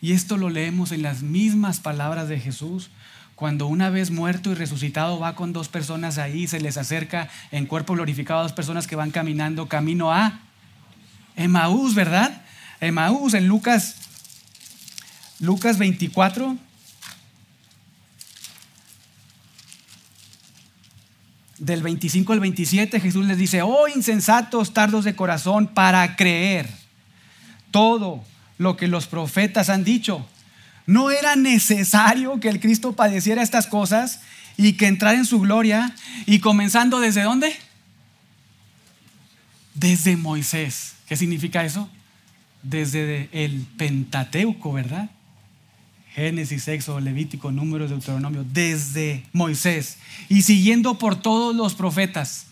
Y esto lo leemos en las mismas palabras de Jesús, cuando una vez muerto y resucitado va con dos personas ahí, se les acerca en cuerpo glorificado a dos personas que van caminando camino a Emaús, ¿verdad? Emaús en Lucas Lucas 24. Del 25 al 27 Jesús les dice, oh insensatos, tardos de corazón, para creer todo lo que los profetas han dicho. ¿No era necesario que el Cristo padeciera estas cosas y que entrara en su gloria? Y comenzando desde dónde? Desde Moisés. ¿Qué significa eso? Desde el Pentateuco, ¿verdad? Génesis, Éxodo, Levítico, Números, Deuteronomio, desde Moisés y siguiendo por todos los profetas,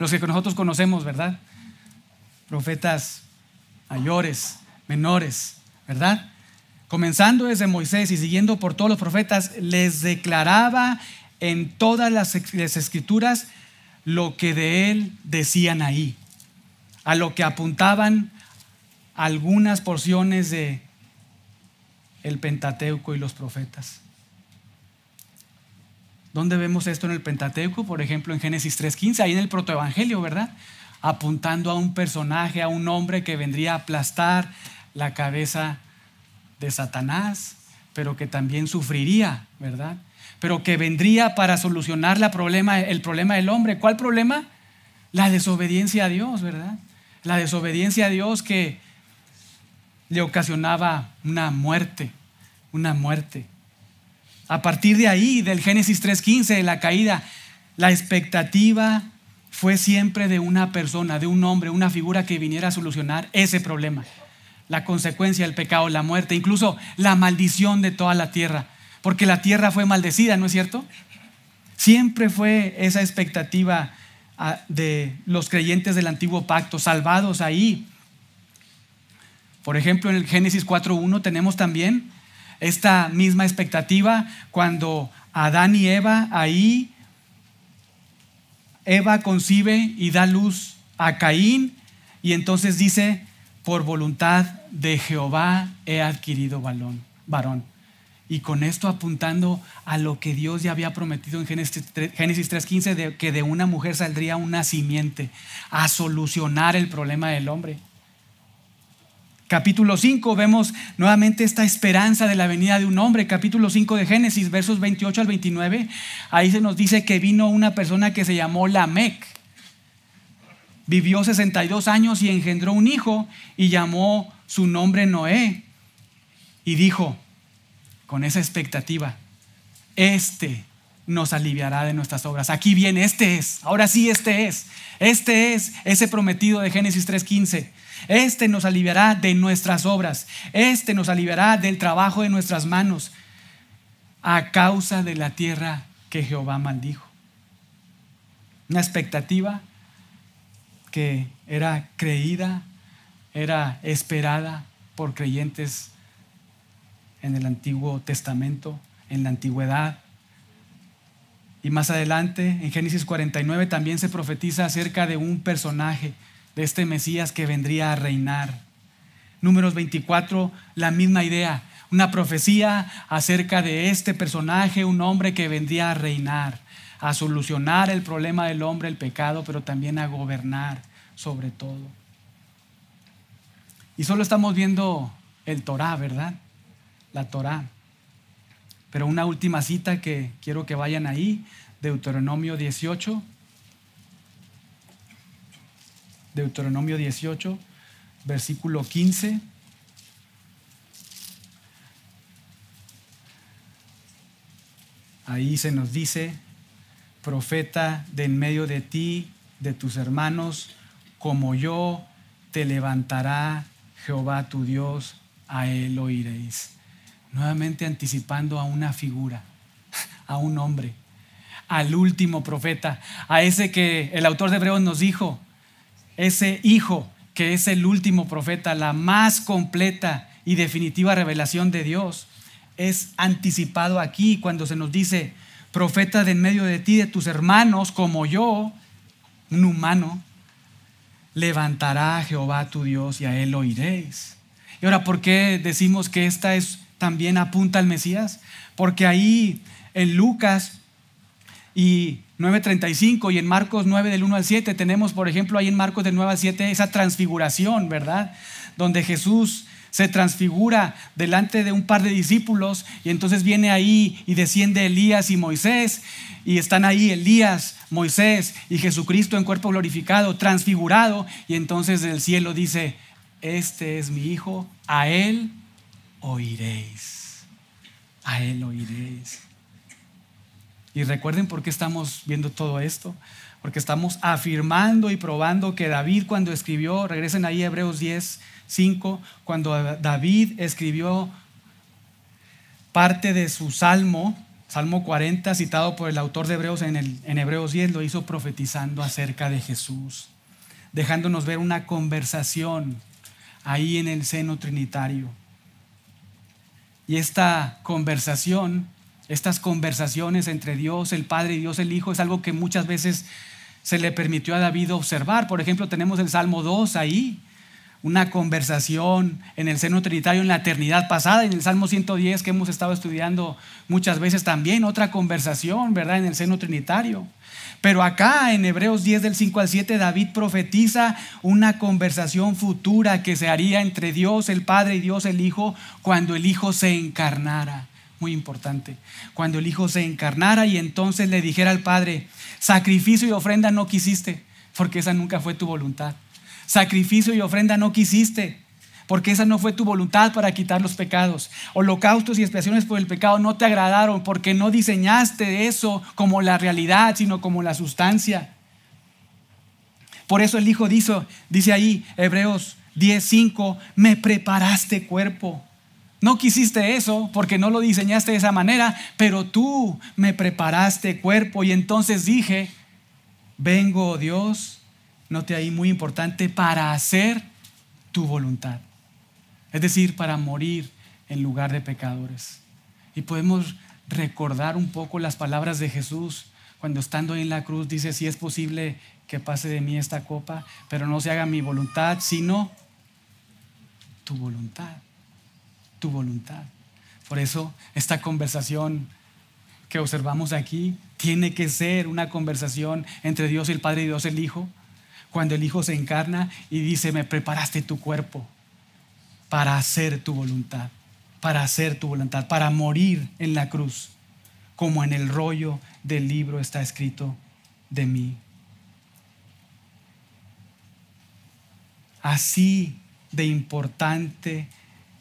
los que nosotros conocemos, ¿verdad? Profetas mayores, menores, ¿verdad? Comenzando desde Moisés y siguiendo por todos los profetas, les declaraba en todas las escrituras lo que de él decían ahí, a lo que apuntaban algunas porciones de el Pentateuco y los profetas. ¿Dónde vemos esto en el Pentateuco? Por ejemplo, en Génesis 3.15, ahí en el protoevangelio, ¿verdad? Apuntando a un personaje, a un hombre que vendría a aplastar la cabeza de Satanás, pero que también sufriría, ¿verdad? Pero que vendría para solucionar problema, el problema del hombre. ¿Cuál problema? La desobediencia a Dios, ¿verdad? La desobediencia a Dios que le ocasionaba una muerte, una muerte. A partir de ahí, del Génesis 3.15, de la caída, la expectativa fue siempre de una persona, de un hombre, una figura que viniera a solucionar ese problema. La consecuencia del pecado, la muerte, incluso la maldición de toda la tierra, porque la tierra fue maldecida, ¿no es cierto? Siempre fue esa expectativa ah, de los creyentes del antiguo pacto, salvados ahí por ejemplo, en el Génesis 4.1 tenemos también esta misma expectativa cuando Adán y Eva ahí, Eva concibe y da luz a Caín y entonces dice, por voluntad de Jehová he adquirido varón. Y con esto apuntando a lo que Dios ya había prometido en Génesis 3.15, de que de una mujer saldría una simiente a solucionar el problema del hombre capítulo 5 vemos nuevamente esta esperanza de la venida de un hombre. Capítulo 5 de Génesis, versos 28 al 29. Ahí se nos dice que vino una persona que se llamó Lamec. Vivió 62 años y engendró un hijo y llamó su nombre Noé. Y dijo, con esa expectativa, este nos aliviará de nuestras obras. Aquí viene, este es, ahora sí, este es, este es ese prometido de Génesis 3.15 este nos aliviará de nuestras obras. Este nos aliviará del trabajo de nuestras manos a causa de la tierra que Jehová maldijo. Una expectativa que era creída, era esperada por creyentes en el Antiguo Testamento, en la antigüedad. Y más adelante, en Génesis 49, también se profetiza acerca de un personaje de este Mesías que vendría a reinar. Números 24, la misma idea, una profecía acerca de este personaje, un hombre que vendría a reinar, a solucionar el problema del hombre, el pecado, pero también a gobernar sobre todo. Y solo estamos viendo el Torah, ¿verdad? La Torah. Pero una última cita que quiero que vayan ahí, Deuteronomio 18, Deuteronomio 18, versículo 15. Ahí se nos dice, profeta de en medio de ti, de tus hermanos, como yo, te levantará Jehová tu Dios, a él oiréis. Nuevamente anticipando a una figura, a un hombre, al último profeta, a ese que el autor de Hebreos nos dijo, ese hijo que es el último profeta, la más completa y definitiva revelación de Dios, es anticipado aquí cuando se nos dice, profeta de en medio de ti, de tus hermanos, como yo, un humano, levantará a Jehová tu Dios y a él oiréis. Y ahora, ¿por qué decimos que esta es también apunta al Mesías? Porque ahí en Lucas y 9.35 y en Marcos 9 del 1 al 7 tenemos, por ejemplo, ahí en Marcos del 9 al 7 esa transfiguración, ¿verdad? Donde Jesús se transfigura delante de un par de discípulos y entonces viene ahí y desciende Elías y Moisés y están ahí Elías, Moisés y Jesucristo en cuerpo glorificado, transfigurado y entonces del cielo dice, este es mi hijo, a él oiréis, a él oiréis. Y recuerden por qué estamos viendo todo esto. Porque estamos afirmando y probando que David cuando escribió, regresen ahí a Hebreos 10, 5, cuando David escribió parte de su salmo, Salmo 40, citado por el autor de Hebreos en, el, en Hebreos 10, lo hizo profetizando acerca de Jesús, dejándonos ver una conversación ahí en el seno trinitario. Y esta conversación estas conversaciones entre Dios el Padre y Dios el Hijo es algo que muchas veces se le permitió a David observar. Por ejemplo, tenemos el Salmo 2 ahí, una conversación en el seno trinitario en la eternidad pasada, en el Salmo 110 que hemos estado estudiando muchas veces también, otra conversación, ¿verdad? En el seno trinitario. Pero acá en Hebreos 10 del 5 al 7 David profetiza una conversación futura que se haría entre Dios el Padre y Dios el Hijo cuando el Hijo se encarnara muy importante. Cuando el Hijo se encarnara y entonces le dijera al Padre, sacrificio y ofrenda no quisiste, porque esa nunca fue tu voluntad. Sacrificio y ofrenda no quisiste, porque esa no fue tu voluntad para quitar los pecados. Holocaustos y expiaciones por el pecado no te agradaron, porque no diseñaste eso como la realidad, sino como la sustancia. Por eso el Hijo dice, dice ahí, Hebreos 10:5, me preparaste cuerpo. No quisiste eso porque no lo diseñaste de esa manera, pero tú me preparaste cuerpo y entonces dije, vengo oh Dios, note ahí muy importante, para hacer tu voluntad. Es decir, para morir en lugar de pecadores. Y podemos recordar un poco las palabras de Jesús cuando estando en la cruz dice, si es posible que pase de mí esta copa, pero no se haga mi voluntad, sino tu voluntad tu voluntad. Por eso esta conversación que observamos aquí tiene que ser una conversación entre Dios el Padre y Dios el Hijo. Cuando el Hijo se encarna y dice, me preparaste tu cuerpo para hacer tu voluntad, para hacer tu voluntad, para morir en la cruz, como en el rollo del libro está escrito de mí. Así de importante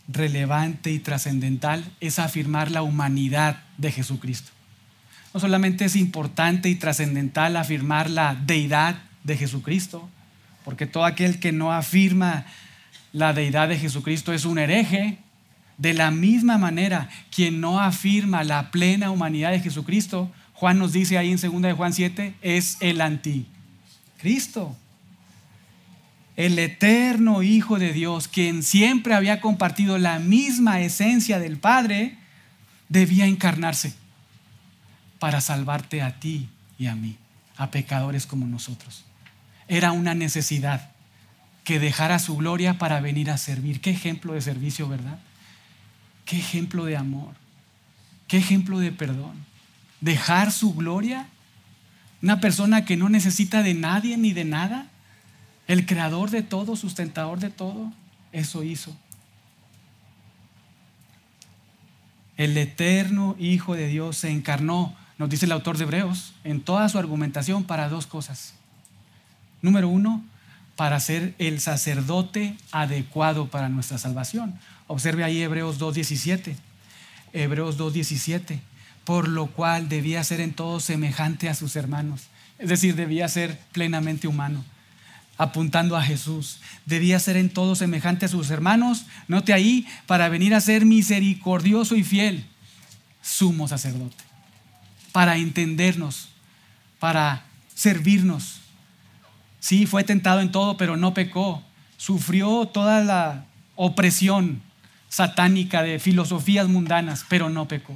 relevante y trascendental es afirmar la humanidad de Jesucristo. No solamente es importante y trascendental afirmar la deidad de Jesucristo, porque todo aquel que no afirma la deidad de Jesucristo es un hereje. De la misma manera, quien no afirma la plena humanidad de Jesucristo, Juan nos dice ahí en 2 de Juan 7, es el anticristo el eterno Hijo de Dios, quien siempre había compartido la misma esencia del Padre, debía encarnarse para salvarte a ti y a mí, a pecadores como nosotros. Era una necesidad que dejara su gloria para venir a servir. Qué ejemplo de servicio, ¿verdad? Qué ejemplo de amor. Qué ejemplo de perdón. Dejar su gloria. Una persona que no necesita de nadie ni de nada el creador de todo, sustentador de todo, eso hizo. El eterno Hijo de Dios se encarnó, nos dice el autor de Hebreos, en toda su argumentación para dos cosas. Número uno, para ser el sacerdote adecuado para nuestra salvación. Observe ahí Hebreos 2.17. Hebreos 2.17. Por lo cual debía ser en todo semejante a sus hermanos. Es decir, debía ser plenamente humano, apuntando a Jesús. Debía ser en todo semejante a sus hermanos. Note ahí, para venir a ser misericordioso y fiel, sumo sacerdote. Para entendernos, para servirnos. Sí, fue tentado en todo, pero no pecó. Sufrió toda la opresión satánica de filosofías mundanas, pero no pecó.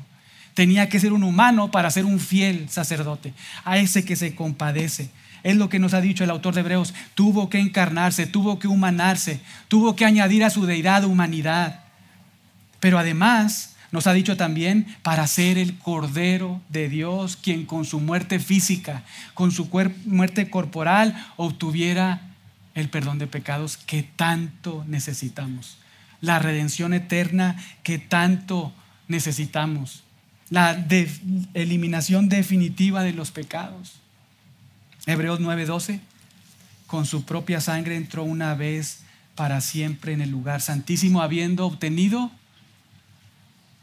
Tenía que ser un humano para ser un fiel sacerdote, a ese que se compadece. Es lo que nos ha dicho el autor de Hebreos. Tuvo que encarnarse, tuvo que humanarse, tuvo que añadir a su deidad humanidad. Pero además nos ha dicho también para ser el Cordero de Dios, quien con su muerte física, con su muerte corporal, obtuviera el perdón de pecados que tanto necesitamos, la redención eterna que tanto necesitamos, la eliminación definitiva de los pecados. Hebreos 9:12, con su propia sangre entró una vez para siempre en el lugar santísimo, habiendo obtenido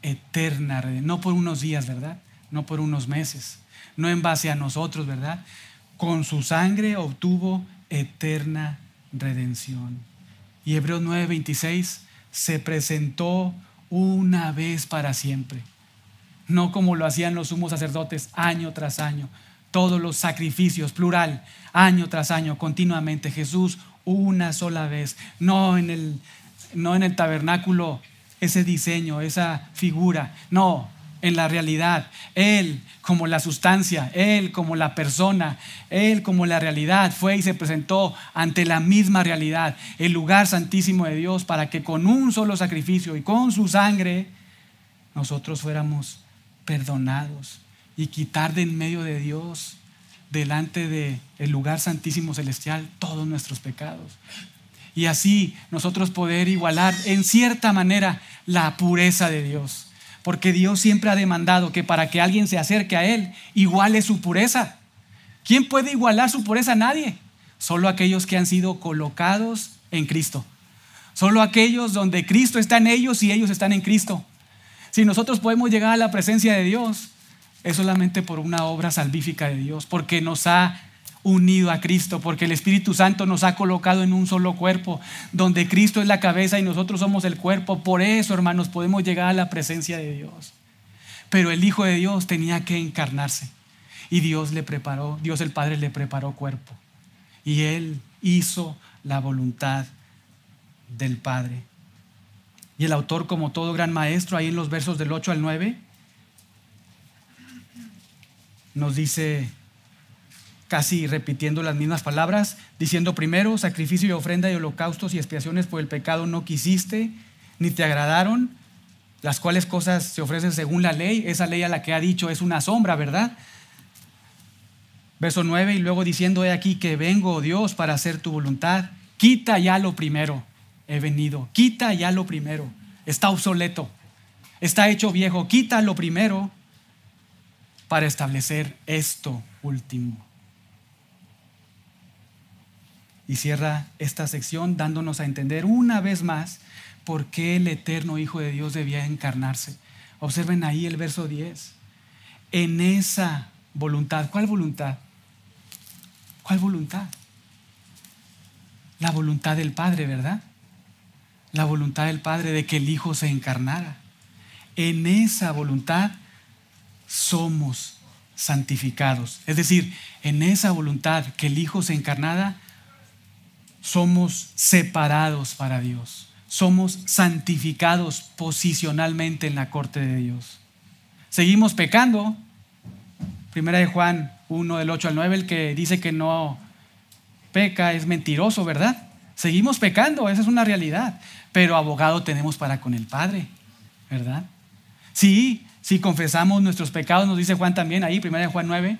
eterna redención, no por unos días, ¿verdad? No por unos meses, no en base a nosotros, ¿verdad? Con su sangre obtuvo eterna redención. Y Hebreos 9:26 se presentó una vez para siempre, no como lo hacían los sumos sacerdotes año tras año, todos los sacrificios, plural, año tras año, continuamente. Jesús una sola vez, no en el, no en el tabernáculo ese diseño, esa figura. No, en la realidad. Él como la sustancia, Él como la persona, Él como la realidad fue y se presentó ante la misma realidad, el lugar santísimo de Dios, para que con un solo sacrificio y con su sangre nosotros fuéramos perdonados y quitar de en medio de Dios, delante del el lugar santísimo celestial, todos nuestros pecados y así nosotros poder igualar en cierta manera la pureza de Dios. Porque Dios siempre ha demandado que para que alguien se acerque a Él, iguale su pureza. ¿Quién puede igualar su pureza? Nadie. Solo aquellos que han sido colocados en Cristo. Solo aquellos donde Cristo está en ellos y ellos están en Cristo. Si nosotros podemos llegar a la presencia de Dios, es solamente por una obra salvífica de Dios, porque nos ha unido a Cristo, porque el Espíritu Santo nos ha colocado en un solo cuerpo, donde Cristo es la cabeza y nosotros somos el cuerpo. Por eso, hermanos, podemos llegar a la presencia de Dios. Pero el Hijo de Dios tenía que encarnarse y Dios le preparó, Dios el Padre le preparó cuerpo. Y Él hizo la voluntad del Padre. Y el autor, como todo gran maestro, ahí en los versos del 8 al 9, nos dice casi repitiendo las mismas palabras, diciendo primero, sacrificio y ofrenda y holocaustos y expiaciones por el pecado no quisiste, ni te agradaron, las cuales cosas se ofrecen según la ley, esa ley a la que ha dicho es una sombra, ¿verdad? Verso 9, y luego diciendo, he aquí que vengo, oh Dios, para hacer tu voluntad, quita ya lo primero, he venido, quita ya lo primero, está obsoleto, está hecho viejo, quita lo primero para establecer esto último y cierra esta sección dándonos a entender una vez más por qué el eterno Hijo de Dios debía encarnarse. Observen ahí el verso 10. En esa voluntad, ¿cuál voluntad? ¿Cuál voluntad? La voluntad del Padre, ¿verdad? La voluntad del Padre de que el Hijo se encarnara. En esa voluntad somos santificados. Es decir, en esa voluntad que el Hijo se encarnara, somos separados para Dios. Somos santificados posicionalmente en la corte de Dios. Seguimos pecando. Primera de Juan 1 del 8 al 9, el que dice que no peca es mentiroso, ¿verdad? Seguimos pecando, esa es una realidad. Pero abogado tenemos para con el Padre, ¿verdad? Sí, si confesamos nuestros pecados, nos dice Juan también ahí, primera de Juan 9,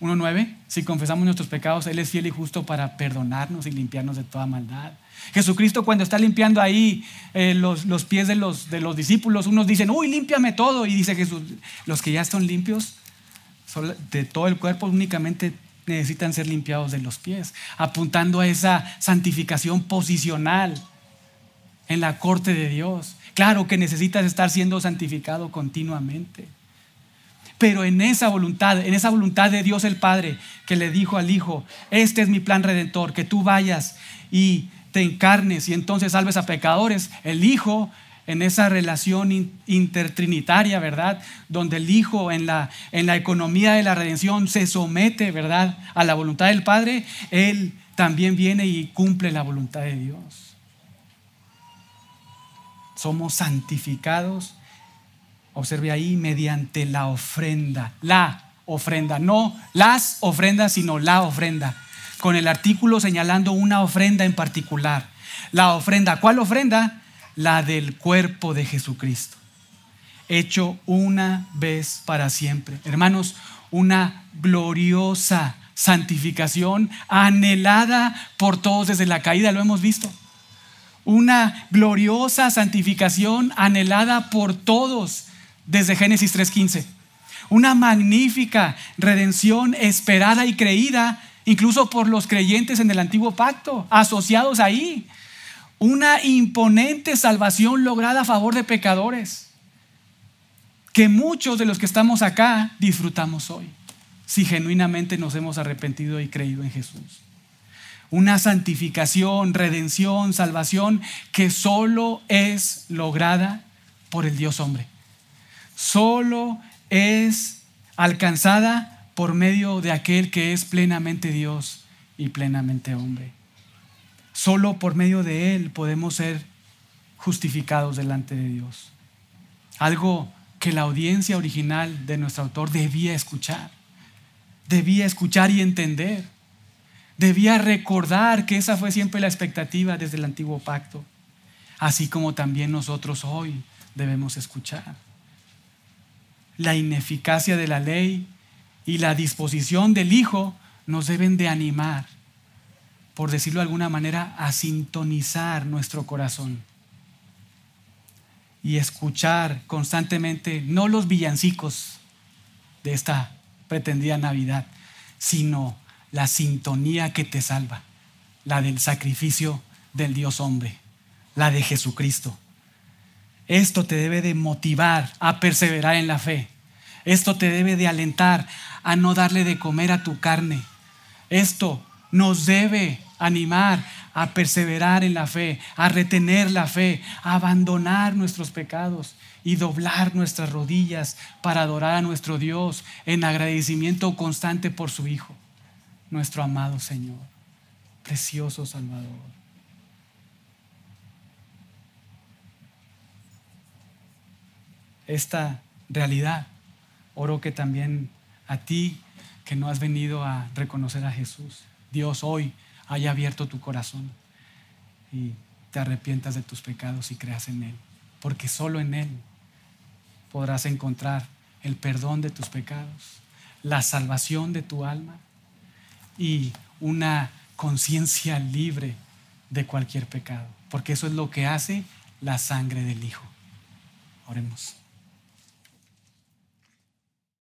1.9, si confesamos nuestros pecados, Él es fiel y justo para perdonarnos y limpiarnos de toda maldad. Jesucristo cuando está limpiando ahí eh, los, los, pies de los, de los discípulos, unos dicen, uy, límpiame todo. Y dice Jesús, los que ya están limpios, de todo el cuerpo, únicamente necesitan ser limpiados de los pies, apuntando a esa santificación posicional en la corte de Dios. Claro que necesitas estar siendo santificado continuamente. Pero en esa voluntad, en esa voluntad de Dios el Padre, que le dijo al Hijo, este es mi plan redentor, que tú vayas y te encarnes y entonces salves a pecadores, el Hijo en esa relación intertrinitaria, ¿verdad? Donde el Hijo en la, en la economía de la redención se somete, ¿verdad? A la voluntad del Padre, Él también viene y cumple la voluntad de Dios. Somos santificados, observe ahí, mediante la ofrenda, la ofrenda, no las ofrendas, sino la ofrenda, con el artículo señalando una ofrenda en particular. La ofrenda, ¿cuál ofrenda? la del cuerpo de Jesucristo, hecho una vez para siempre. Hermanos, una gloriosa santificación anhelada por todos desde la caída, lo hemos visto. Una gloriosa santificación anhelada por todos desde Génesis 3.15. Una magnífica redención esperada y creída incluso por los creyentes en el antiguo pacto, asociados ahí una imponente salvación lograda a favor de pecadores, que muchos de los que estamos acá disfrutamos hoy, si genuinamente nos hemos arrepentido y creído en Jesús. Una santificación, redención, salvación que solo es lograda por el Dios hombre. Solo es alcanzada por medio de aquel que es plenamente Dios y plenamente hombre. Solo por medio de Él podemos ser justificados delante de Dios. Algo que la audiencia original de nuestro autor debía escuchar. Debía escuchar y entender. Debía recordar que esa fue siempre la expectativa desde el antiguo pacto. Así como también nosotros hoy debemos escuchar. La ineficacia de la ley y la disposición del Hijo nos deben de animar por decirlo de alguna manera, a sintonizar nuestro corazón y escuchar constantemente no los villancicos de esta pretendida Navidad, sino la sintonía que te salva, la del sacrificio del Dios hombre, la de Jesucristo. Esto te debe de motivar a perseverar en la fe. Esto te debe de alentar a no darle de comer a tu carne. Esto nos debe animar a perseverar en la fe, a retener la fe, a abandonar nuestros pecados y doblar nuestras rodillas para adorar a nuestro Dios en agradecimiento constante por su Hijo, nuestro amado Señor, precioso Salvador. Esta realidad, oro que también a ti que no has venido a reconocer a Jesús, Dios hoy haya abierto tu corazón y te arrepientas de tus pecados y creas en Él. Porque solo en Él podrás encontrar el perdón de tus pecados, la salvación de tu alma y una conciencia libre de cualquier pecado. Porque eso es lo que hace la sangre del Hijo. Oremos.